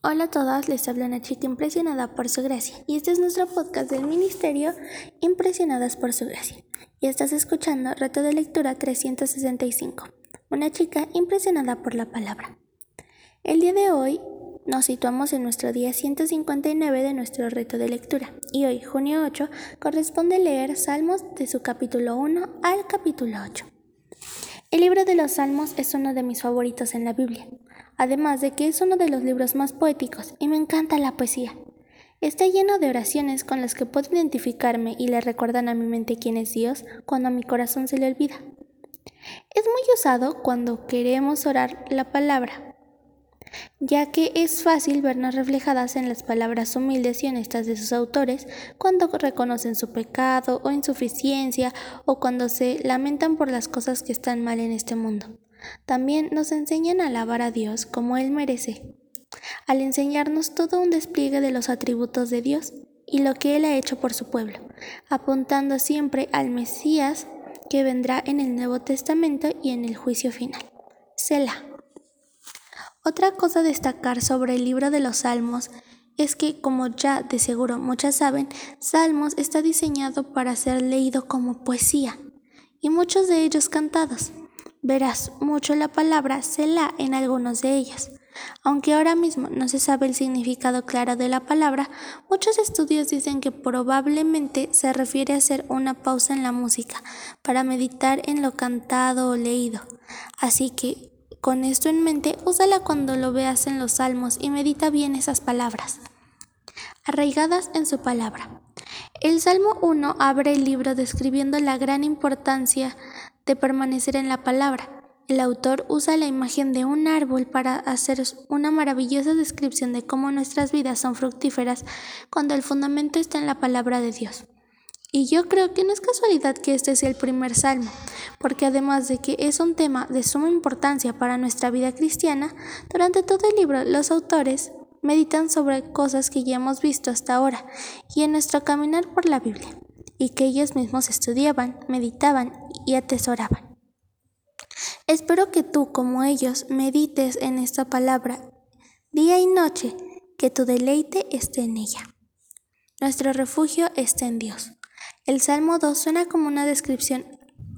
Hola a todas, les habla una chica impresionada por su gracia y este es nuestro podcast del Ministerio Impresionadas por su gracia. Y estás escuchando Reto de Lectura 365, una chica impresionada por la palabra. El día de hoy nos situamos en nuestro día 159 de nuestro reto de lectura y hoy, junio 8, corresponde leer Salmos de su capítulo 1 al capítulo 8. El libro de los Salmos es uno de mis favoritos en la Biblia además de que es uno de los libros más poéticos y me encanta la poesía. Está lleno de oraciones con las que puedo identificarme y le recuerdan a mi mente quién es Dios cuando a mi corazón se le olvida. Es muy usado cuando queremos orar la palabra, ya que es fácil vernos reflejadas en las palabras humildes y honestas de sus autores cuando reconocen su pecado o insuficiencia o cuando se lamentan por las cosas que están mal en este mundo. También nos enseñan a alabar a Dios como Él merece, al enseñarnos todo un despliegue de los atributos de Dios y lo que Él ha hecho por su pueblo, apuntando siempre al Mesías que vendrá en el Nuevo Testamento y en el juicio final. Selah. Otra cosa a destacar sobre el libro de los Salmos es que, como ya de seguro muchas saben, Salmos está diseñado para ser leído como poesía, y muchos de ellos cantados verás mucho la palabra Selah en algunos de ellos. Aunque ahora mismo no se sabe el significado claro de la palabra, muchos estudios dicen que probablemente se refiere a hacer una pausa en la música para meditar en lo cantado o leído. Así que, con esto en mente, úsala cuando lo veas en los salmos y medita bien esas palabras. Arraigadas en su palabra. El Salmo 1 abre el libro describiendo la gran importancia de permanecer en la palabra. El autor usa la imagen de un árbol para hacer una maravillosa descripción de cómo nuestras vidas son fructíferas cuando el fundamento está en la palabra de Dios. Y yo creo que no es casualidad que este sea el primer salmo, porque además de que es un tema de suma importancia para nuestra vida cristiana, durante todo el libro los autores meditan sobre cosas que ya hemos visto hasta ahora y en nuestro caminar por la Biblia y que ellos mismos estudiaban, meditaban y atesoraban. Espero que tú, como ellos, medites en esta palabra día y noche, que tu deleite esté en ella. Nuestro refugio está en Dios. El Salmo 2 suena como una descripción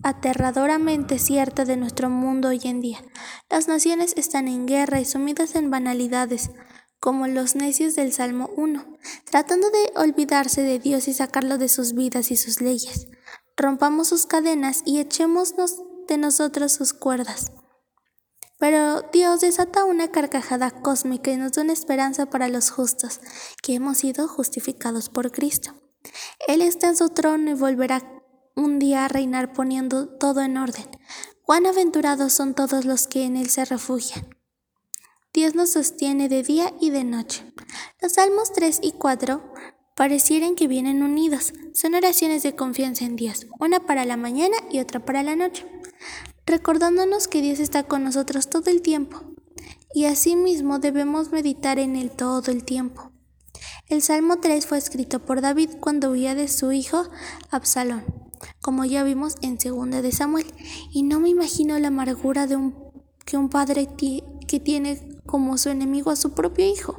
aterradoramente cierta de nuestro mundo hoy en día. Las naciones están en guerra y sumidas en banalidades, como los necios del Salmo 1, tratando de olvidarse de Dios y sacarlo de sus vidas y sus leyes. Rompamos sus cadenas y echémonos de nosotros sus cuerdas. Pero Dios desata una carcajada cósmica y nos da una esperanza para los justos, que hemos sido justificados por Cristo. Él está en su trono y volverá un día a reinar poniendo todo en orden. Cuán aventurados son todos los que en Él se refugian. Dios nos sostiene de día y de noche. Los Salmos 3 y 4 parecieran que vienen unidos. Son oraciones de confianza en Dios, una para la mañana y otra para la noche, recordándonos que Dios está con nosotros todo el tiempo y asimismo debemos meditar en Él todo el tiempo. El Salmo 3 fue escrito por David cuando huía de su hijo Absalón, como ya vimos en 2 de Samuel, y no me imagino la amargura de un, que un padre que tiene como su enemigo a su propio hijo,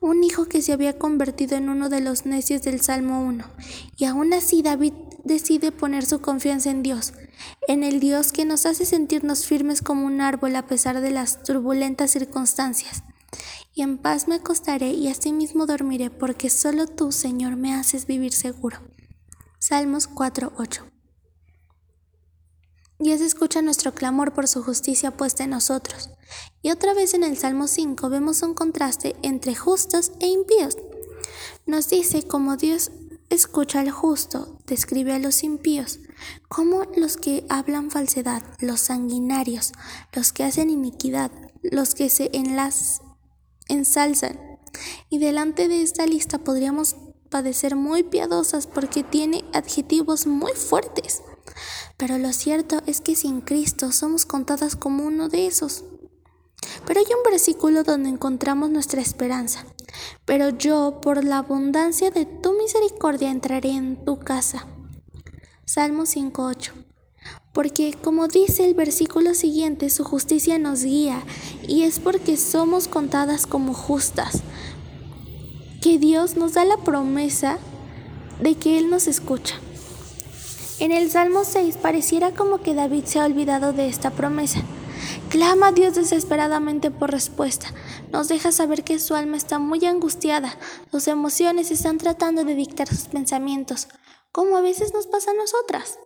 un hijo que se había convertido en uno de los necios del Salmo 1. Y aún así David decide poner su confianza en Dios, en el Dios que nos hace sentirnos firmes como un árbol a pesar de las turbulentas circunstancias. Y en paz me acostaré y asimismo dormiré, porque solo tú, Señor, me haces vivir seguro. Salmos 4:8 Dios escucha nuestro clamor por su justicia puesta en nosotros. Y otra vez en el Salmo 5 vemos un contraste entre justos e impíos. Nos dice cómo Dios escucha al justo, describe a los impíos, como los que hablan falsedad, los sanguinarios, los que hacen iniquidad, los que se enlaz, ensalzan. Y delante de esta lista podríamos padecer muy piadosas porque tiene adjetivos muy fuertes. Pero lo cierto es que sin Cristo somos contadas como uno de esos. Pero hay un versículo donde encontramos nuestra esperanza. Pero yo, por la abundancia de tu misericordia, entraré en tu casa. Salmo 5.8. Porque como dice el versículo siguiente, su justicia nos guía y es porque somos contadas como justas, que Dios nos da la promesa de que Él nos escucha. En el Salmo 6 pareciera como que David se ha olvidado de esta promesa. Clama a Dios desesperadamente por respuesta. Nos deja saber que su alma está muy angustiada. Sus emociones están tratando de dictar sus pensamientos, como a veces nos pasa a nosotras.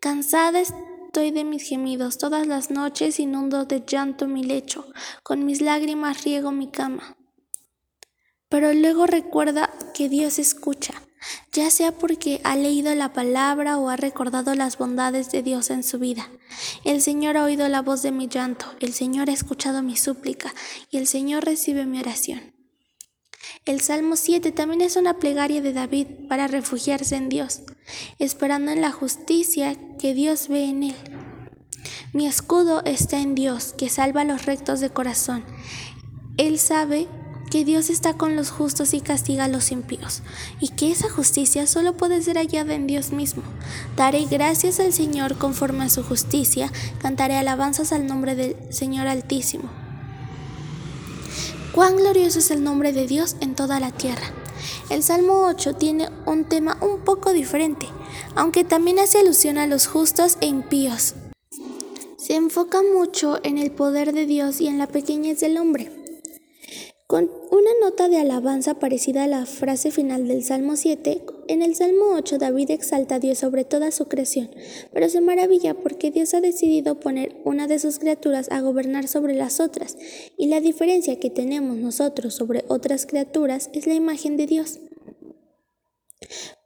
Cansada estoy de mis gemidos. Todas las noches inundo de llanto mi lecho. Con mis lágrimas riego mi cama. Pero luego recuerda que Dios escucha ya sea porque ha leído la palabra o ha recordado las bondades de Dios en su vida. El Señor ha oído la voz de mi llanto, el Señor ha escuchado mi súplica y el Señor recibe mi oración. El Salmo 7 también es una plegaria de David para refugiarse en Dios, esperando en la justicia que Dios ve en él. Mi escudo está en Dios, que salva a los rectos de corazón. Él sabe que Dios está con los justos y castiga a los impíos, y que esa justicia solo puede ser hallada en Dios mismo. Daré gracias al Señor conforme a su justicia, cantaré alabanzas al nombre del Señor Altísimo. Cuán glorioso es el nombre de Dios en toda la tierra. El Salmo 8 tiene un tema un poco diferente, aunque también hace alusión a los justos e impíos. Se enfoca mucho en el poder de Dios y en la pequeñez del hombre. Con una nota de alabanza parecida a la frase final del Salmo 7, en el Salmo 8 David exalta a Dios sobre toda su creación, pero se maravilla porque Dios ha decidido poner una de sus criaturas a gobernar sobre las otras, y la diferencia que tenemos nosotros sobre otras criaturas es la imagen de Dios.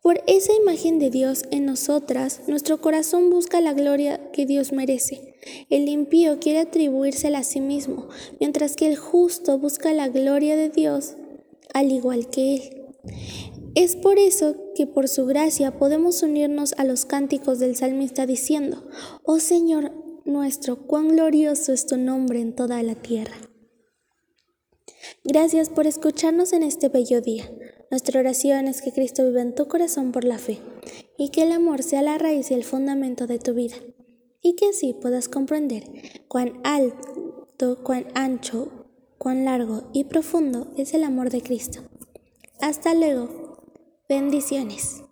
Por esa imagen de Dios en nosotras, nuestro corazón busca la gloria que Dios merece. El impío quiere atribuírsela a sí mismo, mientras que el justo busca la gloria de Dios al igual que Él. Es por eso que por su gracia podemos unirnos a los cánticos del salmista diciendo, Oh Señor nuestro, cuán glorioso es tu nombre en toda la tierra. Gracias por escucharnos en este bello día. Nuestra oración es que Cristo viva en tu corazón por la fe y que el amor sea la raíz y el fundamento de tu vida y que así puedas comprender cuán alto, cuán ancho, cuán largo y profundo es el amor de Cristo. Hasta luego. Bendiciones.